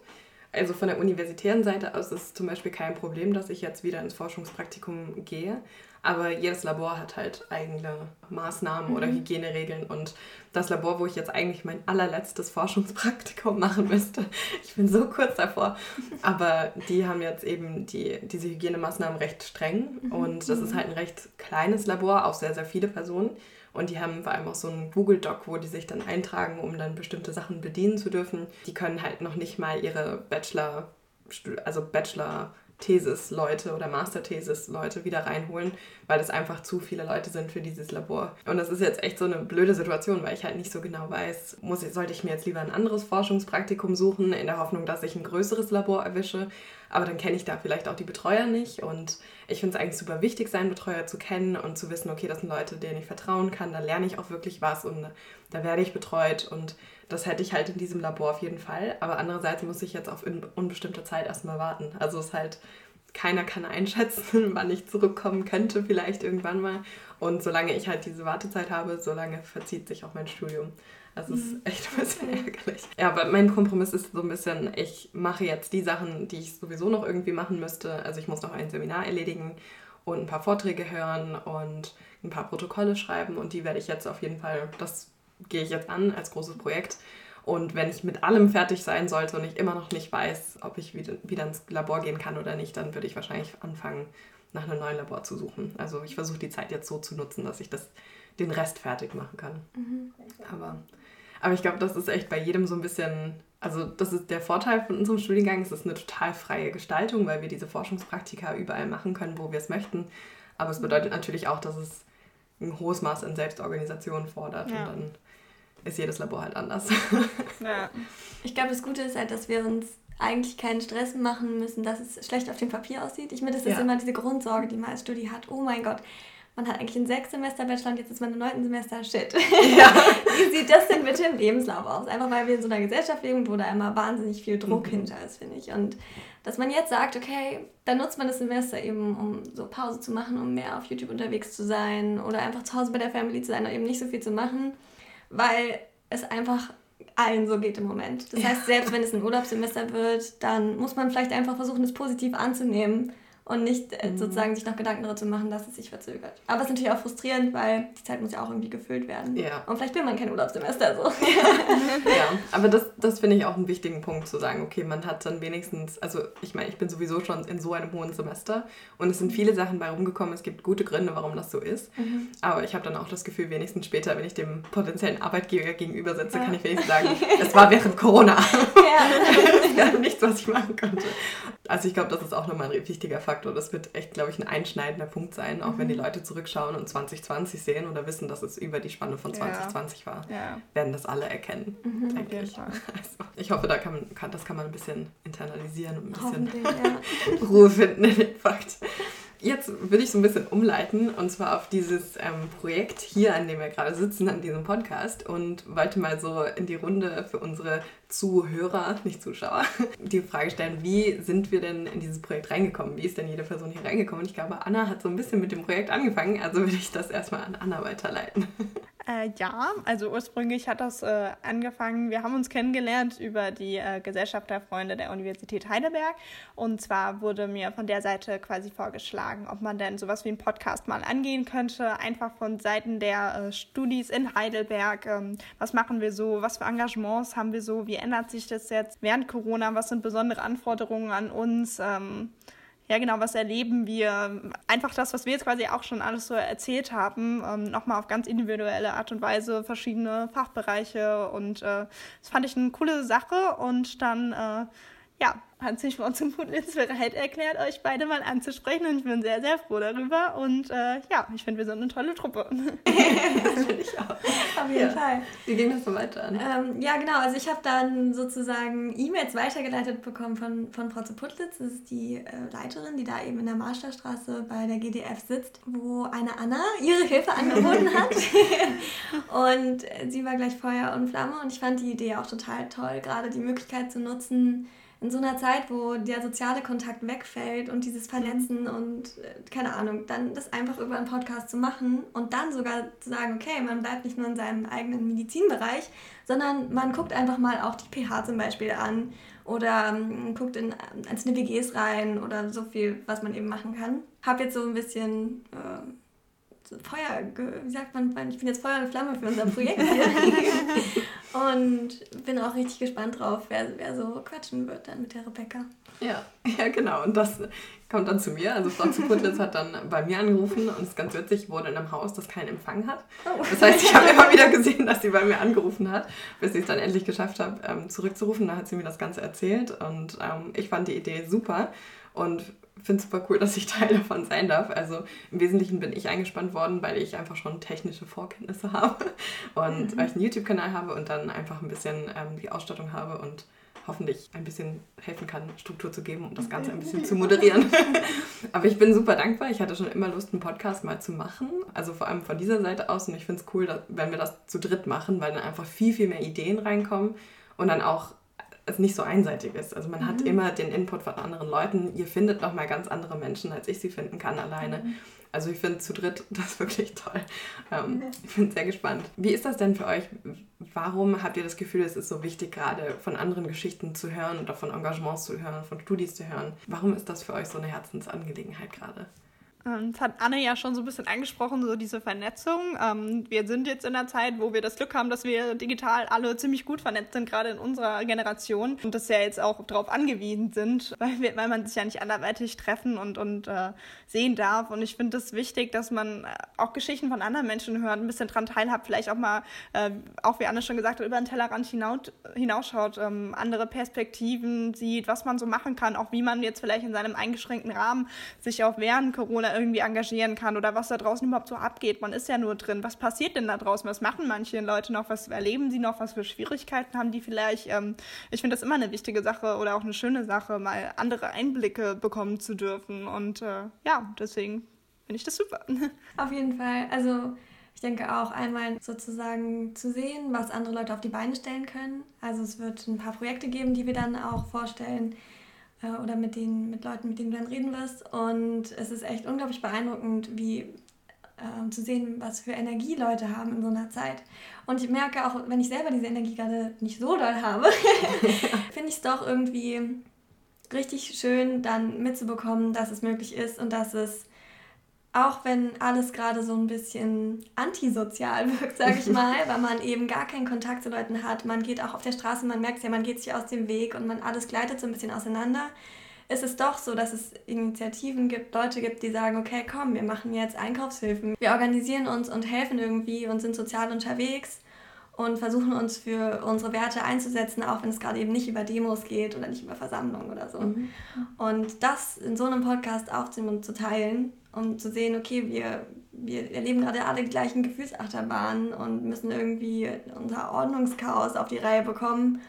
Also von der universitären Seite aus ist es zum Beispiel kein Problem, dass ich jetzt wieder ins Forschungspraktikum gehe. Aber jedes Labor hat halt eigene Maßnahmen mhm. oder Hygieneregeln. Und das Labor, wo ich jetzt eigentlich mein allerletztes Forschungspraktikum (laughs) machen müsste, ich bin so kurz davor, aber die haben jetzt eben die, diese Hygienemaßnahmen recht streng. Mhm. Und das ist halt ein recht kleines Labor, auch sehr, sehr viele Personen. Und die haben vor allem auch so einen Google-Doc, wo die sich dann eintragen, um dann bestimmte Sachen bedienen zu dürfen. Die können halt noch nicht mal ihre Bachelor, also Bachelor Thesis-Leute oder Master-Thesis-Leute wieder reinholen, weil es einfach zu viele Leute sind für dieses Labor. Und das ist jetzt echt so eine blöde Situation, weil ich halt nicht so genau weiß, muss ich, sollte ich mir jetzt lieber ein anderes Forschungspraktikum suchen, in der Hoffnung, dass ich ein größeres Labor erwische. Aber dann kenne ich da vielleicht auch die Betreuer nicht. Und ich finde es eigentlich super wichtig, seinen Betreuer zu kennen und zu wissen, okay, das sind Leute, denen ich vertrauen kann. Da lerne ich auch wirklich was und da werde ich betreut. Und das hätte ich halt in diesem Labor auf jeden Fall. Aber andererseits muss ich jetzt auf unbestimmte Zeit erstmal warten. Also es ist halt, keiner kann einschätzen, (laughs) wann ich zurückkommen könnte, vielleicht irgendwann mal. Und solange ich halt diese Wartezeit habe, solange verzieht sich auch mein Studium. Es ist mhm. echt ein bisschen ärgerlich. Ja, aber mein Kompromiss ist so ein bisschen, ich mache jetzt die Sachen, die ich sowieso noch irgendwie machen müsste. Also ich muss noch ein Seminar erledigen und ein paar Vorträge hören und ein paar Protokolle schreiben und die werde ich jetzt auf jeden Fall, das gehe ich jetzt an als großes Projekt. Und wenn ich mit allem fertig sein sollte und ich immer noch nicht weiß, ob ich wieder, wieder ins Labor gehen kann oder nicht, dann würde ich wahrscheinlich anfangen, nach einem neuen Labor zu suchen. Also ich versuche die Zeit jetzt so zu nutzen, dass ich das, den Rest fertig machen kann. Mhm. Aber, aber ich glaube, das ist echt bei jedem so ein bisschen, also das ist der Vorteil von unserem Studiengang, es ist eine total freie Gestaltung, weil wir diese Forschungspraktika überall machen können, wo wir es möchten. Aber es bedeutet natürlich auch, dass es ein hohes Maß an Selbstorganisation fordert. Ja. Und dann ist jedes Labor halt anders. (laughs) (laughs) Ja. Ich glaube, das Gute ist halt, dass wir uns eigentlich keinen Stress machen müssen, dass es schlecht auf dem Papier aussieht. Ich meine, das ist ja. immer diese Grundsorge, die man als Studie hat. Oh mein Gott, man hat eigentlich ein sechs Semester Bachelor und jetzt ist man im neunten Semester. Shit. Ja. (laughs) Wie sieht das denn bitte im Lebenslauf aus? Einfach weil wir in so einer Gesellschaft leben, wo da immer wahnsinnig viel Druck mhm. hinter ist, finde ich. Und dass man jetzt sagt, okay, dann nutzt man das Semester eben, um so Pause zu machen, um mehr auf YouTube unterwegs zu sein oder einfach zu Hause bei der Family zu sein und eben nicht so viel zu machen, weil es einfach allen so geht im Moment. Das heißt, selbst wenn es ein Urlaubssemester wird, dann muss man vielleicht einfach versuchen, es positiv anzunehmen und nicht äh, mhm. sozusagen sich noch Gedanken darüber zu machen, dass es sich verzögert. Aber es ist natürlich auch frustrierend, weil die Zeit muss ja auch irgendwie gefüllt werden. Ja. Und vielleicht will man kein Urlaubssemester so. (laughs) (laughs) ja, aber das, das finde ich auch einen wichtigen Punkt zu sagen, okay, man hat dann wenigstens, also ich meine, ich bin sowieso schon in so einem hohen Semester und es sind viele Sachen bei rumgekommen, es gibt gute Gründe, warum das so ist. Mhm. Aber ich habe dann auch das Gefühl, wenigstens später, wenn ich dem potenziellen Arbeitgeber gegenüber sitze, ja. kann ich wenigstens sagen, (laughs) es war während Corona. Ja. das wäre nichts, was ich machen konnte. Also ich glaube, das ist auch nochmal ein wichtiger Faktor Faktor. Das wird echt, glaube ich, ein einschneidender Punkt sein, auch mhm. wenn die mhm. Leute zurückschauen und 2020 sehen oder wissen, dass es über die Spanne von 2020 ja. war, ja. werden das alle erkennen, mhm, denke ich. Also, ich hoffe, da kann man, kann, das kann man ein bisschen internalisieren und ein bisschen. (laughs) Ruhe finden in den Fakt. Jetzt würde ich so ein bisschen umleiten und zwar auf dieses ähm, Projekt hier, an dem wir gerade sitzen, an diesem Podcast und wollte mal so in die Runde für unsere Zuhörer, nicht Zuschauer, (laughs) die Frage stellen, wie sind wir denn in dieses Projekt reingekommen? Wie ist denn jede Person hier reingekommen? Und ich glaube, Anna hat so ein bisschen mit dem Projekt angefangen, also würde ich das erstmal an Anna weiterleiten. (laughs) Äh, ja, also ursprünglich hat das äh, angefangen, wir haben uns kennengelernt über die äh, Gesellschaft der Freunde der Universität Heidelberg. Und zwar wurde mir von der Seite quasi vorgeschlagen, ob man denn sowas wie einen Podcast mal angehen könnte, einfach von Seiten der äh, Studis in Heidelberg. Ähm, was machen wir so? Was für Engagements haben wir so? Wie ändert sich das jetzt während Corona? Was sind besondere Anforderungen an uns? Ähm, ja, genau, was erleben wir? Einfach das, was wir jetzt quasi auch schon alles so erzählt haben, ähm, nochmal auf ganz individuelle Art und Weise, verschiedene Fachbereiche und äh, das fand ich eine coole Sache und dann äh, ja, hat sich Frau zum Putlitz bereit erklärt, euch beide mal anzusprechen und ich bin sehr, sehr froh darüber und äh, ja, ich finde, wir sind eine tolle Truppe. das (laughs) finde ich auch. (laughs) Auf jeden ja. Fall. Wie ging das so weiter an? Ähm, ja, genau, also ich habe dann sozusagen E-Mails weitergeleitet bekommen von, von Frau zu Putlitz, das ist die äh, Leiterin, die da eben in der Marstallstraße bei der GDF sitzt, wo eine Anna ihre Hilfe angeboten hat (laughs) und sie war gleich Feuer und Flamme und ich fand die Idee auch total toll, gerade die Möglichkeit zu nutzen, in so einer Zeit, wo der soziale Kontakt wegfällt und dieses Vernetzen und äh, keine Ahnung, dann das einfach über einen Podcast zu machen und dann sogar zu sagen, okay, man bleibt nicht nur in seinem eigenen Medizinbereich, sondern man guckt einfach mal auch die pH zum Beispiel an oder ähm, guckt in einzelne WGs rein oder so viel, was man eben machen kann. Hab jetzt so ein bisschen äh, Feuer, wie sagt man, ich bin jetzt Feuer und Flamme für unser Projekt hier. (laughs) und bin auch richtig gespannt drauf, wer, wer so quatschen wird dann mit der Rebecca. Ja, ja, genau. Und das kommt dann zu mir. Also Frau Putlitz hat dann bei mir angerufen und es ist ganz witzig, ich wohne in einem Haus, das keinen Empfang hat. Oh. Das heißt, ich habe immer wieder gesehen, dass sie bei mir angerufen hat, bis ich es dann endlich geschafft habe, ähm, zurückzurufen. Da hat sie mir das Ganze erzählt und ähm, ich fand die Idee super und finde es super cool, dass ich (laughs) Teil davon sein darf. Also im Wesentlichen bin ich eingespannt worden, weil ich einfach schon technische Vorkenntnisse (laughs) habe und mhm. weil ich einen YouTube-Kanal habe und dann einfach ein bisschen ähm, die Ausstattung habe und hoffentlich ein bisschen helfen kann, Struktur zu geben und das Ganze ein bisschen zu moderieren. (laughs) Aber ich bin super dankbar. Ich hatte schon immer Lust, einen Podcast mal zu machen. Also vor allem von dieser Seite aus. Und ich finde es cool, dass, wenn wir das zu dritt machen, weil dann einfach viel, viel mehr Ideen reinkommen und dann auch es nicht so einseitig ist. Also man mhm. hat immer den Input von anderen Leuten. Ihr findet noch mal ganz andere Menschen, als ich sie finden kann alleine. Mhm. Also ich finde zu dritt (laughs) das wirklich toll. Ähm, ich bin sehr gespannt. Wie ist das denn für euch? Warum habt ihr das Gefühl, es ist so wichtig, gerade von anderen Geschichten zu hören oder von Engagements zu hören, von Studis zu hören? Warum ist das für euch so eine Herzensangelegenheit gerade? Ähm, das hat Anne ja schon so ein bisschen angesprochen, so diese Vernetzung. Ähm, wir sind jetzt in der Zeit, wo wir das Glück haben, dass wir digital alle ziemlich gut vernetzt sind, gerade in unserer Generation. Und dass ja jetzt auch darauf angewiesen sind, (laughs) weil, wir, weil man sich ja nicht anderweitig treffen und, und äh, sehen darf. Und ich finde es das wichtig, dass man äh, auch Geschichten von anderen Menschen hört, ein bisschen dran teilhabt, vielleicht auch mal, äh, auch wie Anne schon gesagt hat, über den Tellerrand hinaus, hinausschaut, ähm, andere Perspektiven sieht, was man so machen kann, auch wie man jetzt vielleicht in seinem eingeschränkten Rahmen sich auch während Corona irgendwie engagieren kann oder was da draußen überhaupt so abgeht. Man ist ja nur drin. Was passiert denn da draußen? Was machen manche Leute noch? Was erleben sie noch? Was für Schwierigkeiten haben die vielleicht? Ähm, ich finde das immer eine wichtige Sache oder auch eine schöne Sache, mal andere Einblicke bekommen zu dürfen. Und äh, ja, deswegen finde ich das super. (laughs) Auf jeden Fall. Also ich denke auch einmal sozusagen zu sehen, was andere Leute auf die Beine stellen können. Also es wird ein paar Projekte geben, die wir dann auch vorstellen äh, oder mit, den, mit Leuten, mit denen du dann reden wirst. Und es ist echt unglaublich beeindruckend, wie äh, zu sehen, was für Energie Leute haben in so einer Zeit. Und ich merke auch, wenn ich selber diese Energie gerade nicht so doll habe, (laughs) (laughs) finde ich es doch irgendwie richtig schön, dann mitzubekommen, dass es möglich ist und dass es auch wenn alles gerade so ein bisschen antisozial (laughs) wirkt, sage ich (laughs) mal, weil man eben gar keinen Kontakt zu Leuten hat. Man geht auch auf der Straße, man merkt ja, man geht sich aus dem Weg und man alles gleitet so ein bisschen auseinander. Ist es doch so, dass es Initiativen gibt, Leute gibt, die sagen, okay, komm, wir machen jetzt Einkaufshilfen. Wir organisieren uns und helfen irgendwie und sind sozial unterwegs und versuchen uns für unsere Werte einzusetzen, auch wenn es gerade eben nicht über Demos geht oder nicht über Versammlungen oder so. Mhm. Und das in so einem Podcast aufzunehmen und zu teilen, um zu sehen, okay, wir, wir erleben gerade alle die gleichen Gefühlsachterbahnen und müssen irgendwie unser Ordnungschaos auf die Reihe bekommen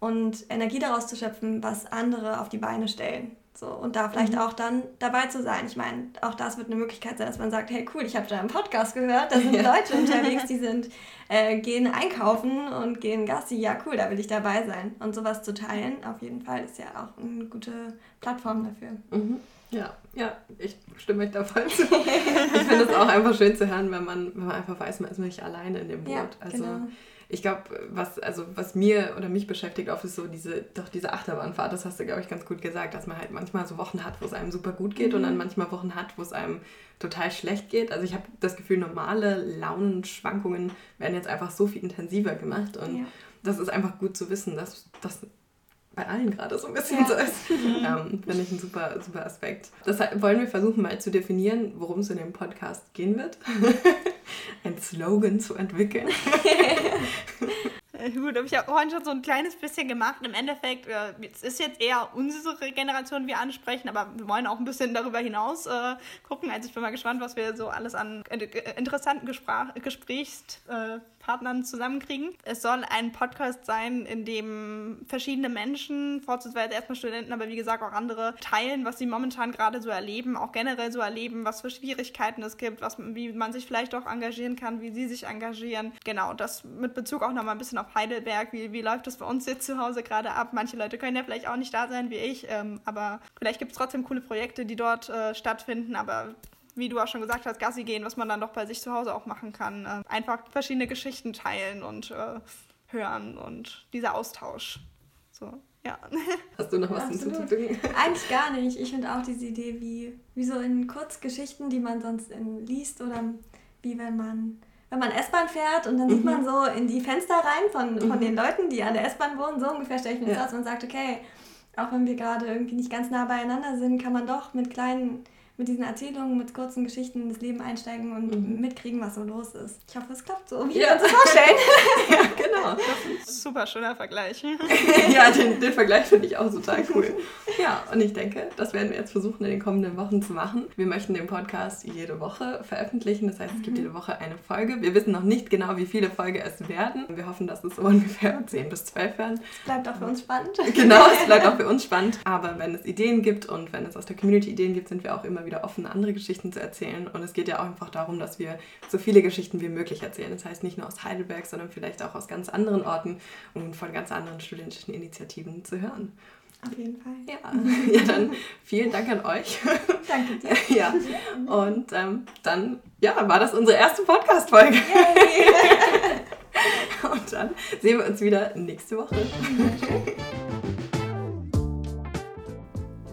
und Energie daraus zu schöpfen, was andere auf die Beine stellen. So, und da vielleicht mhm. auch dann dabei zu sein. Ich meine, auch das wird eine Möglichkeit sein, dass man sagt, hey cool, ich habe da einen Podcast gehört, da sind (laughs) ja. Leute unterwegs, die (laughs) sind, äh, gehen einkaufen und gehen Gassi, ja cool, da will ich dabei sein. Und sowas zu teilen, auf jeden Fall, ist ja auch eine gute Plattform dafür. Mhm. Ja, ja, ich stimme euch da voll zu. ich finde es auch einfach schön zu hören, wenn man, wenn man einfach weiß, man ist nicht alleine in dem Boot. Ja, also genau ich glaube, was, also, was mir oder mich beschäftigt oft ist so diese, doch diese Achterbahnfahrt, das hast du, glaube ich, ganz gut gesagt, dass man halt manchmal so Wochen hat, wo es einem super gut geht mhm. und dann manchmal Wochen hat, wo es einem total schlecht geht. Also ich habe das Gefühl, normale Launenschwankungen werden jetzt einfach so viel intensiver gemacht und ja. das ist einfach gut zu wissen, dass das bei allen gerade so ein bisschen ja. so ist. Mhm. Ähm, Finde ich ein super, super Aspekt. Das wollen wir versuchen mal zu definieren, worum es in dem Podcast gehen wird. (laughs) ein Slogan zu entwickeln. (laughs) Gut, aber ich habe vorhin schon so ein kleines bisschen gemacht. Im Endeffekt, äh, es ist jetzt eher unsere Generation, die wir ansprechen, aber wir wollen auch ein bisschen darüber hinaus äh, gucken. Also ich bin mal gespannt, was wir so alles an äh, interessanten Gespräch, Gesprächs, äh, Partnern zusammenkriegen. Es soll ein Podcast sein, in dem verschiedene Menschen, vorzugsweise erstmal Studenten, aber wie gesagt auch andere, teilen, was sie momentan gerade so erleben, auch generell so erleben, was für Schwierigkeiten es gibt, was, wie man sich vielleicht auch engagieren kann, wie sie sich engagieren. Genau, das mit Bezug auch nochmal ein bisschen auf Heidelberg. Wie, wie läuft das bei uns jetzt zu Hause gerade ab? Manche Leute können ja vielleicht auch nicht da sein wie ich, ähm, aber vielleicht gibt es trotzdem coole Projekte, die dort äh, stattfinden, aber wie du auch schon gesagt hast, Gassi gehen, was man dann doch bei sich zu Hause auch machen kann. Äh, einfach verschiedene Geschichten teilen und äh, hören und dieser Austausch. So, ja. (laughs) Hast du noch was hinzuzufügen? Eigentlich gar nicht. Ich finde auch diese Idee, wie, wie so in Kurzgeschichten, die man sonst in, liest oder wie wenn man wenn man S-Bahn fährt und dann mhm. sieht man so in die Fenster rein von, von mhm. den Leuten, die an der S-Bahn wohnen, so ungefähr stelle ich mir das ja. aus und sagt, okay, auch wenn wir gerade irgendwie nicht ganz nah beieinander sind, kann man doch mit kleinen mit diesen Erzählungen, mit kurzen Geschichten in das Leben einsteigen und mhm. mitkriegen, was so los ist. Ich hoffe, es klappt so, wie ja. wir uns das vorstellen. (laughs) ja, genau. Super schöner Vergleich. (laughs) ja, den, den Vergleich finde ich auch total cool. (laughs) Ja, und ich denke, das werden wir jetzt versuchen in den kommenden Wochen zu machen. Wir möchten den Podcast jede Woche veröffentlichen. Das heißt, es gibt mhm. jede Woche eine Folge. Wir wissen noch nicht genau, wie viele Folgen es werden. Wir hoffen, dass es so ungefähr 10 bis 12 werden. Es bleibt auch für uns spannend. Genau, es bleibt auch für uns spannend. Aber wenn es Ideen gibt und wenn es aus der Community Ideen gibt, sind wir auch immer wieder offen, andere Geschichten zu erzählen. Und es geht ja auch einfach darum, dass wir so viele Geschichten wie möglich erzählen. Das heißt nicht nur aus Heidelberg, sondern vielleicht auch aus ganz anderen Orten und von ganz anderen studentischen Initiativen zu hören. Auf jeden Fall. Ja, (laughs) ja dann vielen Dank an euch. (laughs) Danke dir. (laughs) Ja, und ähm, dann ja, war das unsere erste Podcast-Folge. und dann sehen wir uns wieder nächste Woche.